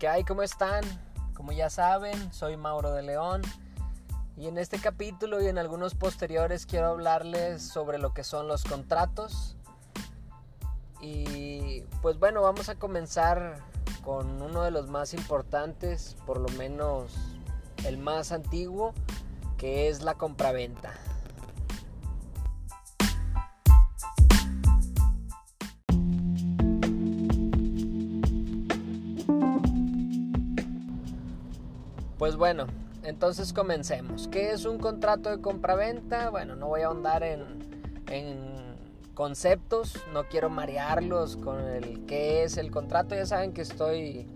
¿Qué hay? ¿Cómo están? Como ya saben, soy Mauro de León y en este capítulo y en algunos posteriores quiero hablarles sobre lo que son los contratos. Y pues bueno, vamos a comenzar con uno de los más importantes, por lo menos el más antiguo, que es la compraventa. Pues bueno, entonces comencemos. ¿Qué es un contrato de compraventa? Bueno, no voy a ahondar en, conceptos, no quiero marearlos con el qué es el contrato. Ya saben que estoy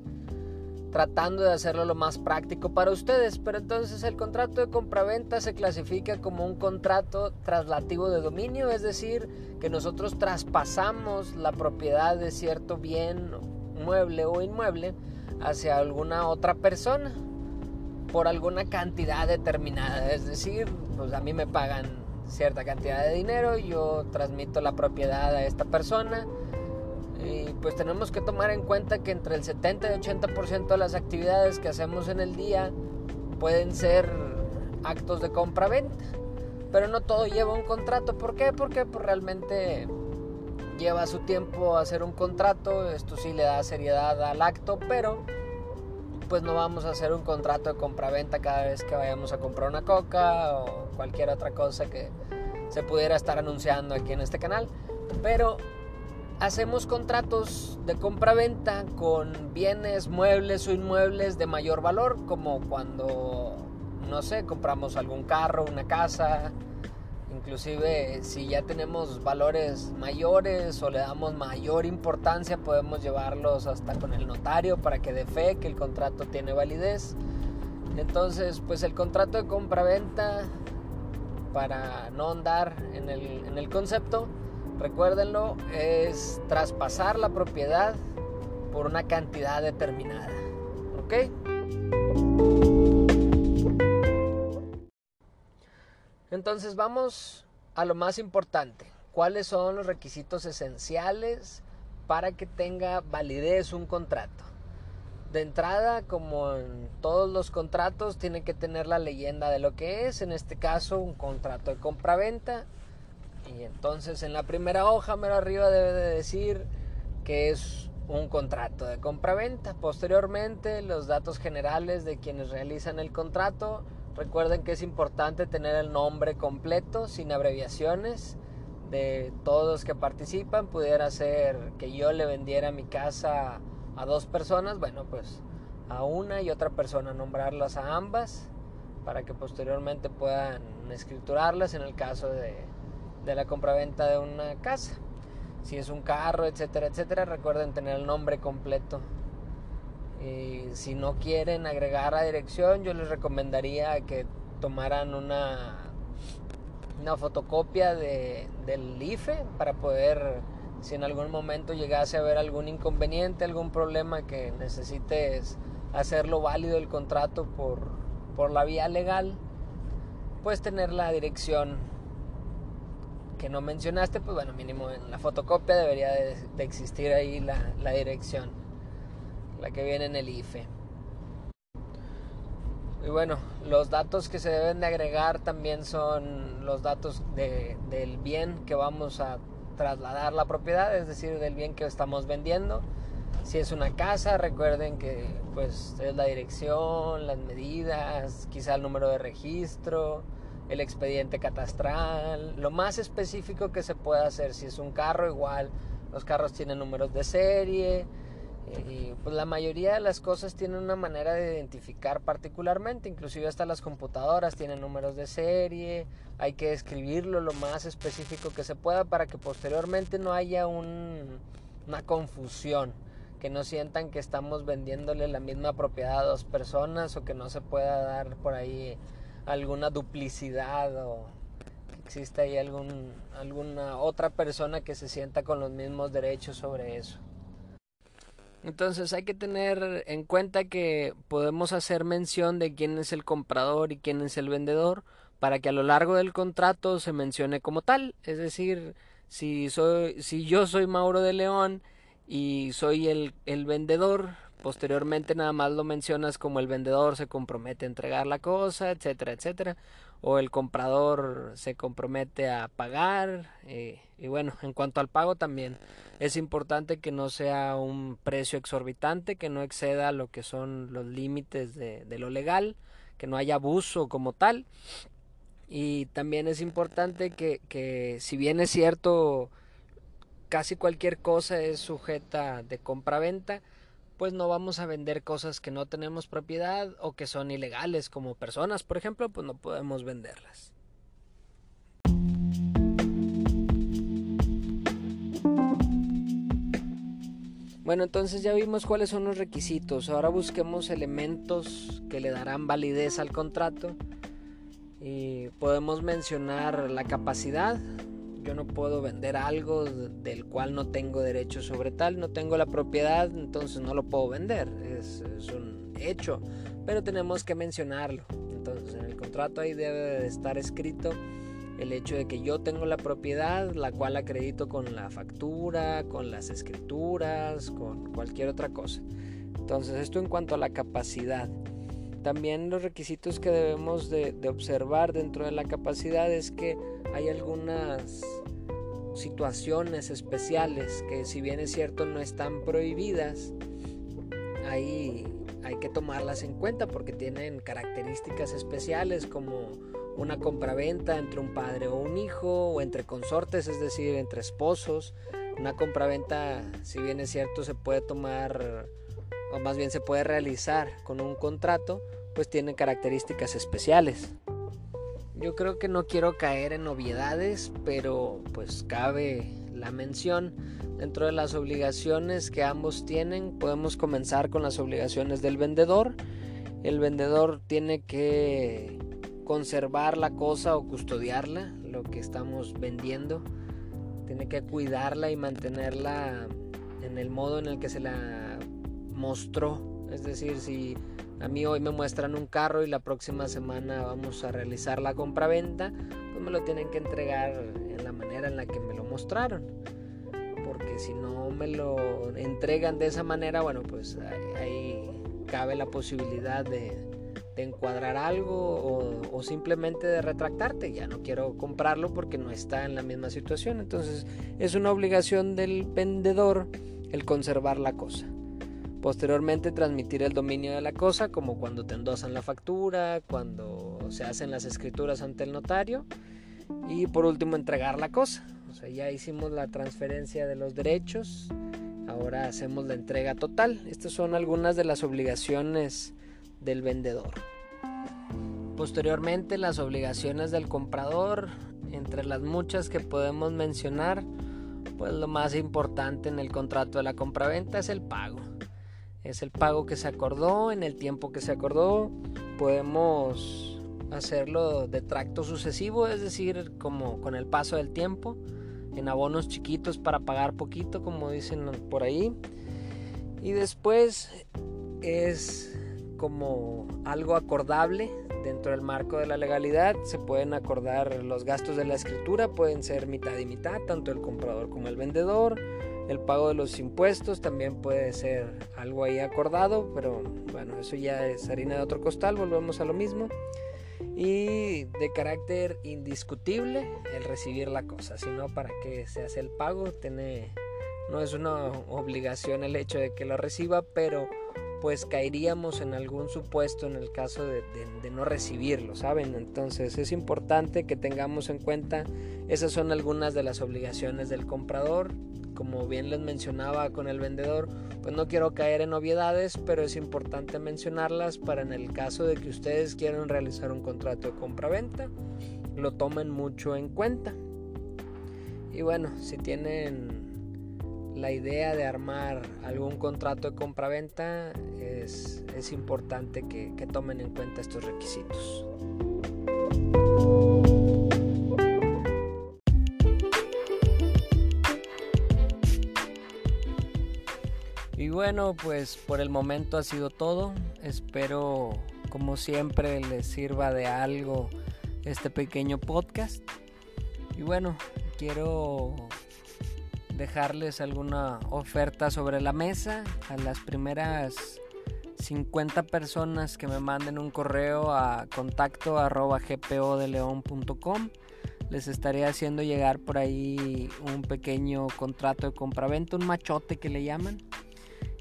tratando de hacerlo lo más práctico para ustedes, pero entonces el contrato de compraventa se clasifica como un contrato traslativo de dominio, es decir, que nosotros traspasamos la propiedad de cierto bien, mueble o inmueble hacia alguna otra persona por alguna cantidad determinada. Es decir, pues a mí me pagan cierta cantidad de dinero, yo transmito la propiedad a esta persona. Y pues tenemos que tomar en cuenta que entre el 70 y 80% de las actividades que hacemos en el día pueden ser actos de compra-venta. Pero no todo lleva un contrato. ¿Por qué? Porque pues, realmente lleva su tiempo hacer un contrato. Esto sí le da seriedad al acto, pero pues no vamos a hacer un contrato de compraventa cada vez que vayamos a comprar una coca o cualquier otra cosa que se pudiera estar anunciando aquí en este canal. Pero hacemos contratos de compraventa con bienes, muebles o inmuebles de mayor valor, como cuando, no sé, compramos algún carro, una casa, Inclusive si ya tenemos valores mayores o le damos mayor importancia, podemos llevarlos hasta con el notario para que dé fe que el contrato tiene validez. Entonces, pues el contrato de compra-venta, para no andar en el, en el concepto, recuérdenlo, es traspasar la propiedad por una cantidad determinada. ¿Ok? Entonces vamos a lo más importante. ¿Cuáles son los requisitos esenciales para que tenga validez un contrato? De entrada, como en todos los contratos, tiene que tener la leyenda de lo que es, en este caso un contrato de compra-venta. Y entonces en la primera hoja, mero arriba, debe de decir que es un contrato de compra-venta. Posteriormente, los datos generales de quienes realizan el contrato, Recuerden que es importante tener el nombre completo, sin abreviaciones, de todos que participan. Pudiera ser que yo le vendiera mi casa a dos personas, bueno, pues a una y otra persona, nombrarlas a ambas para que posteriormente puedan escriturarlas en el caso de, de la compraventa de una casa. Si es un carro, etcétera, etcétera, recuerden tener el nombre completo y si no quieren agregar la dirección, yo les recomendaría que tomaran una, una fotocopia de, del IFE para poder, si en algún momento llegase a haber algún inconveniente, algún problema que necesites hacerlo válido el contrato por, por la vía legal, pues tener la dirección que no mencionaste, pues bueno, mínimo en la fotocopia debería de, existir ahí la, la dirección la que viene en el IFE. Y bueno, los datos que se deben de agregar también son los datos del bien que vamos a trasladar la propiedad, es decir, del bien que estamos vendiendo. Si es una casa, recuerden que pues es la dirección, las medidas, quizá el número de registro, el expediente catastral, lo más específico que se pueda hacer. Si es un carro, igual los carros tienen números de serie, y pues la mayoría de las cosas tienen una manera de identificar particularmente, inclusive hasta las computadoras tienen números de serie, hay que escribirlo lo más específico que se pueda para que posteriormente no haya un, una confusión, que no sientan que estamos vendiéndole la misma propiedad a dos personas o que no se pueda dar por ahí alguna duplicidad o que exista ahí algún, alguna otra persona que se sienta con los mismos derechos sobre eso. Entonces hay que tener en cuenta que podemos hacer mención de quién es el comprador y quién es el vendedor para que a lo largo del contrato se mencione como tal. Es decir, si, soy, si yo soy Mauro de León y soy el, el vendedor, posteriormente nada más lo mencionas como el vendedor se compromete a entregar la cosa, etcétera, etcétera, o el comprador se compromete a pagar, eh, y bueno, en cuanto al pago también es importante que no sea un precio exorbitante, que no exceda lo que son los límites de, lo legal, que no haya abuso como tal, y también es importante que, que si bien es cierto, casi cualquier cosa es sujeta de compra-venta, pues no vamos a vender cosas que no tenemos propiedad o que son ilegales como personas, por ejemplo, pues no podemos venderlas. Bueno, entonces ya vimos cuáles son los requisitos. Ahora busquemos elementos que le darán validez al contrato. Y podemos mencionar la capacidad, yo no puedo vender algo del cual no tengo derecho sobre tal, no tengo la propiedad, entonces no lo puedo vender, es, un hecho, pero tenemos que mencionarlo. Entonces en el contrato ahí debe de estar escrito el hecho de que yo tengo la propiedad, la cual acredito con la factura, con las escrituras, con cualquier otra cosa. Entonces esto en cuanto a la capacidad. También los requisitos que debemos de, observar dentro de la capacidad es que hay algunas situaciones especiales que si bien es cierto no están prohibidas, ahí hay que tomarlas en cuenta porque tienen características especiales como una compraventa entre un padre o un hijo o entre consortes, es decir, entre esposos. Una compraventa, si bien es cierto, se puede tomar o más bien se puede realizar con un contrato, pues tiene características especiales. Yo creo que no quiero caer en obviedades, pero pues cabe la mención. Dentro de las obligaciones que ambos tienen, podemos comenzar con las obligaciones del vendedor. El vendedor tiene que conservar la cosa o custodiarla, lo que estamos vendiendo. Tiene que cuidarla y mantenerla en el modo en el que se la mostró. Es decir, si a mí hoy me muestran un carro y la próxima semana vamos a realizar la compra-venta, pues me lo tienen que entregar en la manera en la que me lo mostraron. Porque si no me lo entregan de esa manera, bueno, pues ahí, cabe la posibilidad de, encuadrar algo o, simplemente de retractarte. Ya no quiero comprarlo porque no está en la misma situación. Entonces es una obligación del vendedor el conservar la cosa. Posteriormente transmitir el dominio de la cosa, como cuando te endosan la factura, cuando se hacen las escrituras ante el notario. Y por último entregar la cosa. O sea, ya hicimos la transferencia de los derechos, ahora hacemos la entrega total. Estas son algunas de las obligaciones del vendedor. Posteriormente las obligaciones del comprador, entre las muchas que podemos mencionar, pues lo más importante en el contrato de la compraventa es el pago es el pago que se acordó en el tiempo que se acordó. Podemos hacerlo de tracto sucesivo, es decir, como con el paso del tiempo, en abonos chiquitos para pagar poquito, como dicen por ahí. Y después es como algo acordable dentro del marco de la legalidad. Se pueden acordar los gastos de la escritura, pueden ser mitad y mitad, tanto el comprador como el vendedor el pago de los impuestos también puede ser algo ahí acordado, pero bueno, eso ya es harina de otro costal, volvemos a lo mismo. Y de carácter indiscutible el recibir la cosa, sino para que se hace el pago, tiene, no es una obligación el hecho de que lo reciba, pero pues caeríamos en algún supuesto en el caso de, de, no recibirlo, ¿saben? Entonces es importante que tengamos en cuenta, esas son algunas de las obligaciones del comprador, como bien les mencionaba con el vendedor, pues no quiero caer en obviedades, pero es importante mencionarlas para en el caso de que ustedes quieran realizar un contrato de compra-venta, lo tomen mucho en cuenta. Y bueno, si tienen la idea de armar algún contrato de compra-venta, es, es, importante que, que tomen en cuenta estos requisitos. Bueno, pues por el momento ha sido todo. Espero, como siempre, les sirva de algo este pequeño podcast. Y bueno, quiero dejarles alguna oferta sobre la mesa a las primeras 50 personas que me manden un correo a contacto arroba gpodeleon.com les estaré haciendo llegar por ahí un pequeño contrato de compraventa, un machote que le llaman.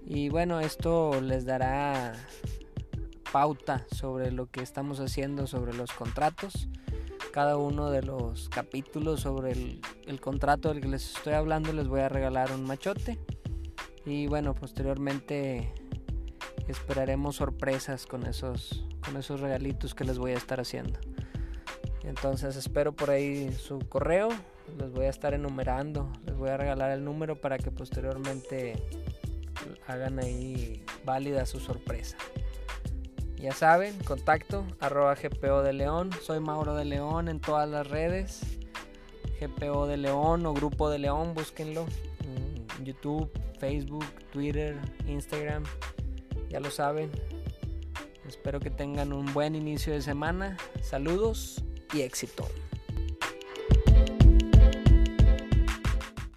Y bueno, esto les dará pauta sobre lo que estamos haciendo sobre los contratos. Cada uno de los capítulos sobre el, contrato del que les estoy hablando les voy a regalar un machote. Y bueno, posteriormente esperaremos sorpresas con esos, con esos regalitos que les voy a estar haciendo. Entonces espero por ahí su correo, les voy a estar enumerando, les voy a regalar el número para que posteriormente hagan ahí válida su sorpresa. Ya saben, contacto arroba GPO de León, soy Mauro de León en todas las redes, GPO de León o Grupo de León, búsquenlo, YouTube, Facebook, Twitter, Instagram, ya lo saben. Espero que tengan un buen inicio de semana. Saludos y éxito.